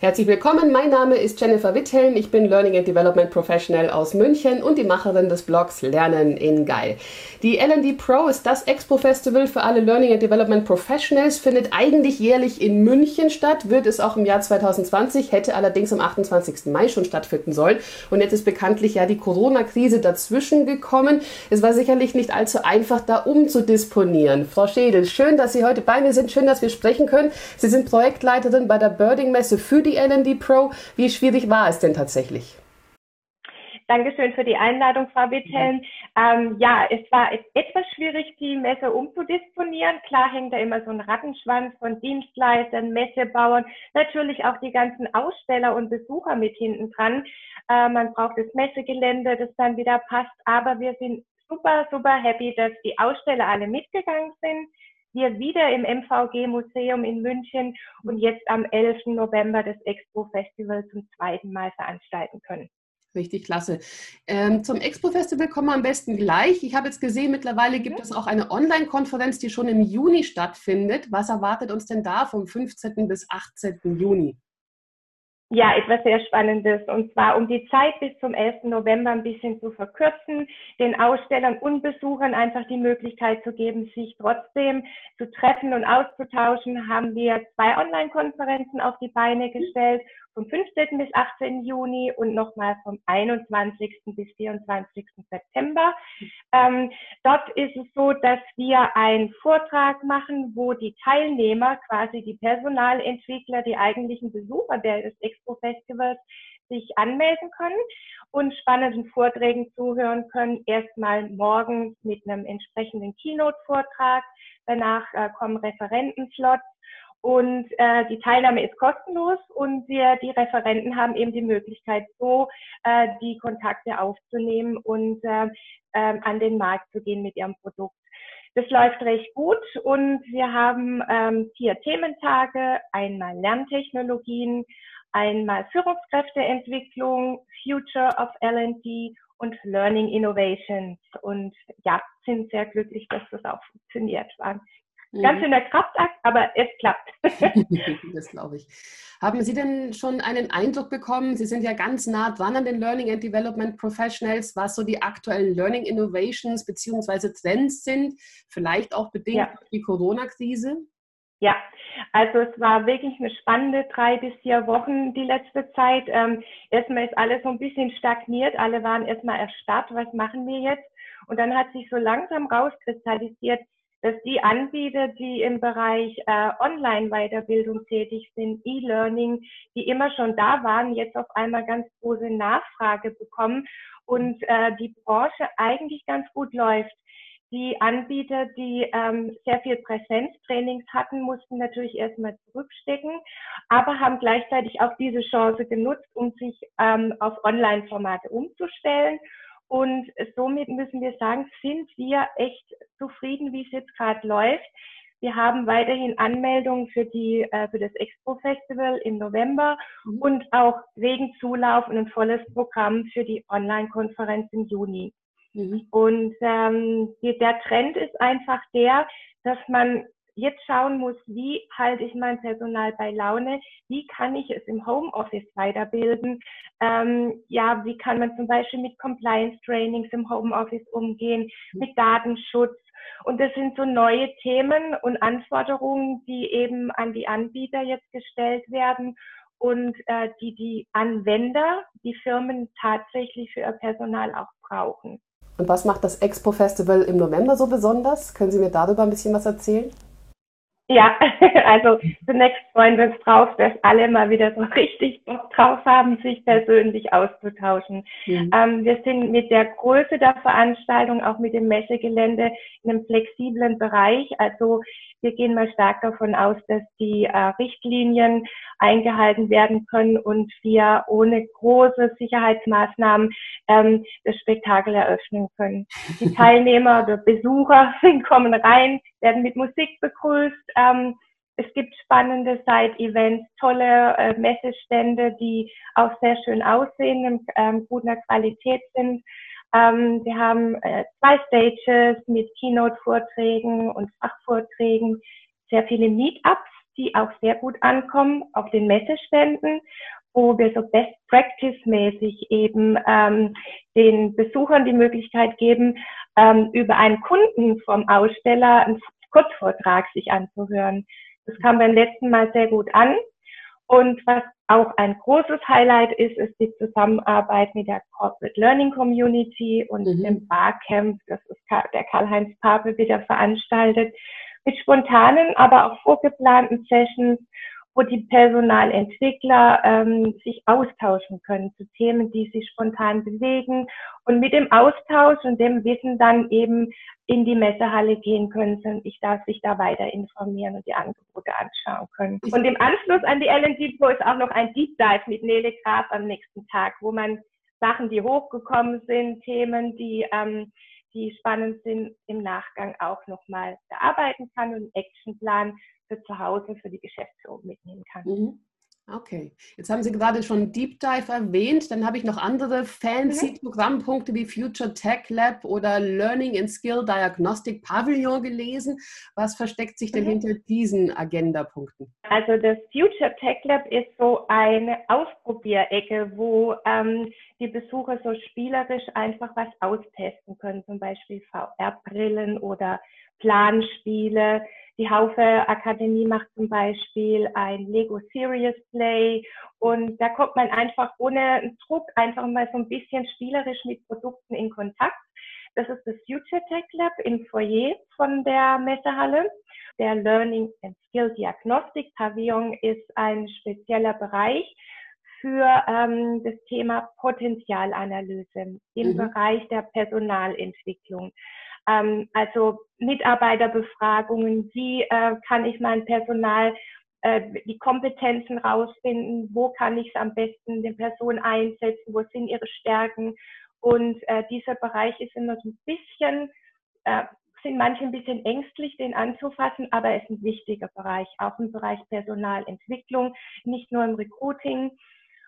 Herzlich willkommen, mein Name ist Jennifer Witthelm, ich bin Learning and Development Professional aus München und die Macherin des Blogs Lernen in Geil. Die LD Pro ist das Expo-Festival für alle Learning and Development Professionals, findet eigentlich jährlich in München statt, wird es auch im Jahr 2020, hätte allerdings am 28. Mai schon stattfinden sollen. Und jetzt ist bekanntlich ja die Corona-Krise dazwischen gekommen. Es war sicherlich nicht allzu einfach, da umzudisponieren. Frau Schädel, schön, dass Sie heute bei mir sind, schön, dass wir sprechen können. Sie sind Projektleiterin bei der Birding-Messe für die die LND Pro. Wie schwierig war es denn tatsächlich? Dankeschön für die Einladung, Frau Witteln. Ähm, ja, es war etwas schwierig, die Messe umzudisponieren. Klar hängt da immer so ein Rattenschwanz von Dienstleistern, Messebauern, natürlich auch die ganzen Aussteller und Besucher mit hinten dran. Äh, man braucht das Messegelände, das dann wieder passt. Aber wir sind super, super happy, dass die Aussteller alle mitgegangen sind wir wieder im MVG-Museum in München und jetzt am 11. November das Expo-Festival zum zweiten Mal veranstalten können. Richtig klasse. Ähm, zum Expo-Festival kommen wir am besten gleich. Ich habe jetzt gesehen, mittlerweile gibt es auch eine Online-Konferenz, die schon im Juni stattfindet. Was erwartet uns denn da vom 15. bis 18. Juni? Ja, etwas sehr Spannendes. Und zwar um die Zeit bis zum 11. November ein bisschen zu verkürzen, den Ausstellern und Besuchern einfach die Möglichkeit zu geben, sich trotzdem zu treffen und auszutauschen, haben wir zwei Online-Konferenzen auf die Beine gestellt vom 15. bis 18. Juni und nochmal vom 21. bis 24. September. Ähm, dort ist es so, dass wir einen Vortrag machen, wo die Teilnehmer, quasi die Personalentwickler, die eigentlichen Besucher des Expo-Festivals, sich anmelden können und spannenden Vorträgen zuhören können. Erstmal morgens mit einem entsprechenden Keynote-Vortrag. Danach äh, kommen Referentenslots und äh, die Teilnahme ist kostenlos und wir, die Referenten haben eben die Möglichkeit, so äh, die Kontakte aufzunehmen und äh, äh, an den Markt zu gehen mit ihrem Produkt. Das läuft recht gut und wir haben ähm, vier Thementage, einmal Lerntechnologien, einmal Führungskräfteentwicklung, Future of L&D und Learning Innovations. Und ja, sind sehr glücklich, dass das auch funktioniert. War Ganz in der Kraftakt, aber es klappt. das glaube ich. Haben Sie denn schon einen Eindruck bekommen? Sie sind ja ganz nah dran an den Learning and Development Professionals, was so die aktuellen Learning Innovations bzw. Trends sind, vielleicht auch bedingt ja. durch die Corona-Krise? Ja, also es war wirklich eine spannende drei bis vier Wochen die letzte Zeit. Ähm, erstmal ist alles so ein bisschen stagniert. Alle waren erstmal erstarrt, was machen wir jetzt? Und dann hat sich so langsam rauskristallisiert, dass die Anbieter, die im Bereich äh, Online-Weiterbildung tätig sind, E-Learning, die immer schon da waren, jetzt auf einmal ganz große Nachfrage bekommen und äh, die Branche eigentlich ganz gut läuft. Die Anbieter, die ähm, sehr viel Präsenztrainings hatten, mussten natürlich erstmal zurückstecken, aber haben gleichzeitig auch diese Chance genutzt, um sich ähm, auf Online-Formate umzustellen und somit müssen wir sagen, sind wir echt zufrieden, wie es jetzt gerade läuft. Wir haben weiterhin Anmeldungen für die äh, für das Expo Festival im November mhm. und auch wegen Zulauf und ein volles Programm für die Online-Konferenz im Juni. Mhm. Und ähm, die, der Trend ist einfach der, dass man jetzt schauen muss, wie halte ich mein Personal bei Laune, wie kann ich es im Homeoffice weiterbilden, ähm, ja, wie kann man zum Beispiel mit Compliance-Trainings im Homeoffice umgehen, mit Datenschutz. Und das sind so neue Themen und Anforderungen, die eben an die Anbieter jetzt gestellt werden und äh, die die Anwender, die Firmen tatsächlich für ihr Personal auch brauchen. Und was macht das Expo Festival im November so besonders? Können Sie mir darüber ein bisschen was erzählen? Ja, also zunächst freuen wir uns drauf, dass alle mal wieder so richtig Bock drauf haben, sich persönlich auszutauschen. Mhm. Ähm, wir sind mit der Größe der Veranstaltung, auch mit dem Messegelände, in einem flexiblen Bereich. Also wir gehen mal stark davon aus, dass die äh, Richtlinien eingehalten werden können und wir ohne große Sicherheitsmaßnahmen ähm, das Spektakel eröffnen können. Die Teilnehmer oder Besucher kommen rein, werden mit Musik begrüßt. Ähm, es gibt spannende Side-Events, tolle äh, Messestände, die auch sehr schön aussehen, in ähm, guter Qualität sind. Ähm, wir haben äh, zwei Stages mit Keynote-Vorträgen und Fachvorträgen, sehr viele Meetups, die auch sehr gut ankommen auf den Messeständen, wo wir so Best Practice mäßig eben ähm, den Besuchern die Möglichkeit geben, ähm, über einen Kunden vom Aussteller einen Kurzvortrag sich anzuhören. Das kam beim letzten Mal sehr gut an. Und was auch ein großes Highlight ist, ist die Zusammenarbeit mit der Corporate Learning Community und mhm. dem Barcamp, das ist der Karl-Heinz Pape wieder veranstaltet, mit spontanen, aber auch vorgeplanten Sessions, wo die Personalentwickler ähm, sich austauschen können zu Themen, die sich spontan bewegen und mit dem Austausch und dem Wissen dann eben in die Messehalle gehen können und ich darf sich da weiter informieren und die Angebote anschauen können. Und im Anschluss an die LND Pro ist auch noch ein Deep Dive mit Nele Graf am nächsten Tag, wo man Sachen, die hochgekommen sind, Themen, die ähm, die spannend sind, im Nachgang auch nochmal bearbeiten kann und einen Actionplan für zu Hause, für die Geschäftsführung mitnehmen kann. Mhm. Okay, jetzt haben Sie gerade schon Deep Dive erwähnt. Dann habe ich noch andere fancy mhm. Programmpunkte wie Future Tech Lab oder Learning and Skill Diagnostic Pavilion gelesen. Was versteckt sich denn mhm. hinter diesen Agendapunkten? Also das Future Tech Lab ist so eine Ausprobierecke, wo ähm, die Besucher so spielerisch einfach was austesten können, zum Beispiel VR-Brillen oder Planspiele. Die Haufe Akademie macht zum Beispiel ein Lego Serious Play und da kommt man einfach ohne Druck einfach mal so ein bisschen spielerisch mit Produkten in Kontakt. Das ist das Future Tech Lab im Foyer von der Messehalle. Der Learning and Skill Diagnostic Pavillon ist ein spezieller Bereich für ähm, das Thema Potenzialanalyse im mhm. Bereich der Personalentwicklung. Ähm, also Mitarbeiterbefragungen, wie äh, kann ich mein Personal äh, die Kompetenzen rausfinden, wo kann ich es am besten den Personen einsetzen, wo sind ihre Stärken. Und äh, dieser Bereich ist immer so ein bisschen, äh, sind manche ein bisschen ängstlich, den anzufassen, aber es ist ein wichtiger Bereich, auch im Bereich Personalentwicklung, nicht nur im Recruiting.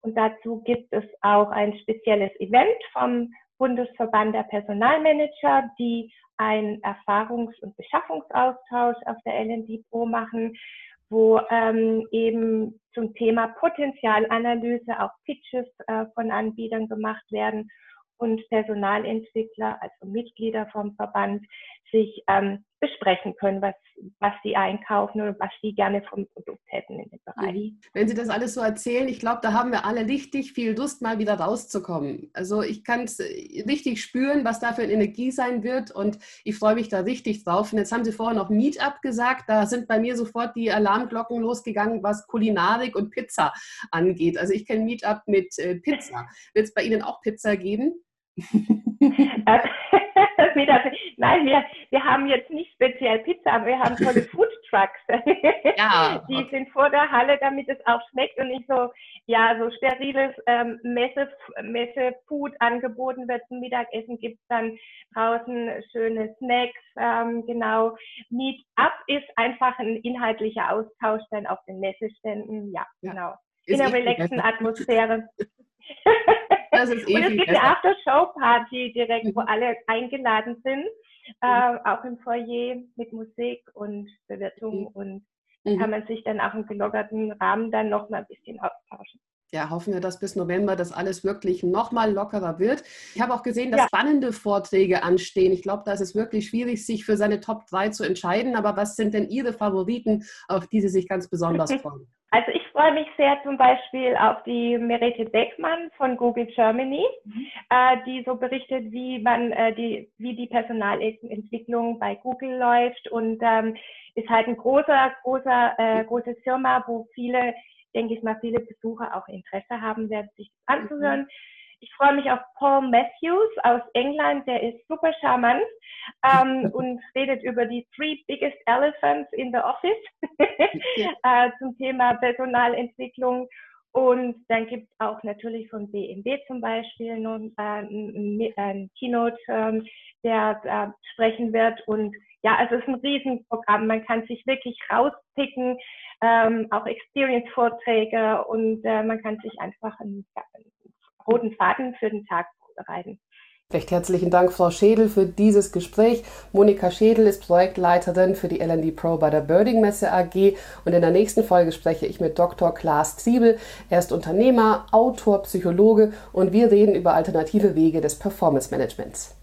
Und dazu gibt es auch ein spezielles Event vom Bundesverband der Personalmanager, die einen Erfahrungs- und Beschaffungsaustausch auf der LND Pro machen, wo ähm, eben zum Thema Potenzialanalyse auch Pitches äh, von Anbietern gemacht werden und Personalentwickler, also Mitglieder vom Verband, sich ähm, besprechen können, was, was sie einkaufen oder was sie gerne vom Produkt hätten in dem Bereich. Mhm. Wenn Sie das alles so erzählen, ich glaube, da haben wir alle richtig viel Lust, mal wieder rauszukommen. Also ich kann es äh, richtig spüren, was da für eine Energie sein wird und ich freue mich da richtig drauf. Und jetzt haben Sie vorher noch Meetup gesagt, da sind bei mir sofort die Alarmglocken losgegangen, was Kulinarik und Pizza angeht. Also ich kenne Meetup mit äh, Pizza. Wird es bei Ihnen auch Pizza geben? Nein, wir, wir haben jetzt nicht speziell Pizza, aber wir haben tolle Food Trucks. Ja, Die sind vor der Halle, damit es auch schmeckt und nicht so, ja, so steriles ähm, Messe, Messe-Food angeboten wird. Zum Mittagessen gibt es dann draußen schöne Snacks. Ähm, genau. Meet Up ist einfach ein inhaltlicher Austausch dann auf den Messeständen. Ja, ja. genau. In einer relaxen Atmosphäre. Das ist eh Und es gibt eine After-Show-Party direkt, mhm. wo alle eingeladen sind, mhm. äh, auch im Foyer mit Musik und Bewirtung mhm. und mhm. kann man sich dann auch im gelockerten Rahmen dann noch mal ein bisschen austauschen. Ja, hoffen wir, dass bis November das alles wirklich noch mal lockerer wird. Ich habe auch gesehen, dass ja. spannende Vorträge anstehen. Ich glaube, da ist es wirklich schwierig, sich für seine Top 3 zu entscheiden. Aber was sind denn Ihre Favoriten, auf die Sie sich ganz besonders freuen? Also ich freue mich sehr zum Beispiel auf die Merete Beckmann von Google Germany, mhm. äh, die so berichtet, wie man äh, die, wie die Personalentwicklung bei Google läuft und ähm, ist halt ein großer, großer, äh, große Firma, wo viele, denke ich mal, viele Besucher auch Interesse haben werden, sich das anzuhören. Mhm. Ich freue mich auf Paul Matthews aus England, der ist super charmant ähm, und redet über die Three Biggest Elephants in the Office äh, zum Thema Personalentwicklung. Und dann gibt es auch natürlich von BMW zum Beispiel nun äh, ein, ein Keynote, ähm, der äh, sprechen wird. Und ja, also es ist ein Riesenprogramm. Man kann sich wirklich rauspicken, ähm, auch Experience-Vorträge und äh, man kann sich einfach ein, roten Faden für den Tag vorbereiten. Recht herzlichen Dank, Frau Schädel, für dieses Gespräch. Monika Schädel ist Projektleiterin für die LND Pro bei der Birding Messe AG und in der nächsten Folge spreche ich mit Dr. Klaas Zwiebel. Er ist Unternehmer, Autor, Psychologe und wir reden über alternative Wege des Performance Managements.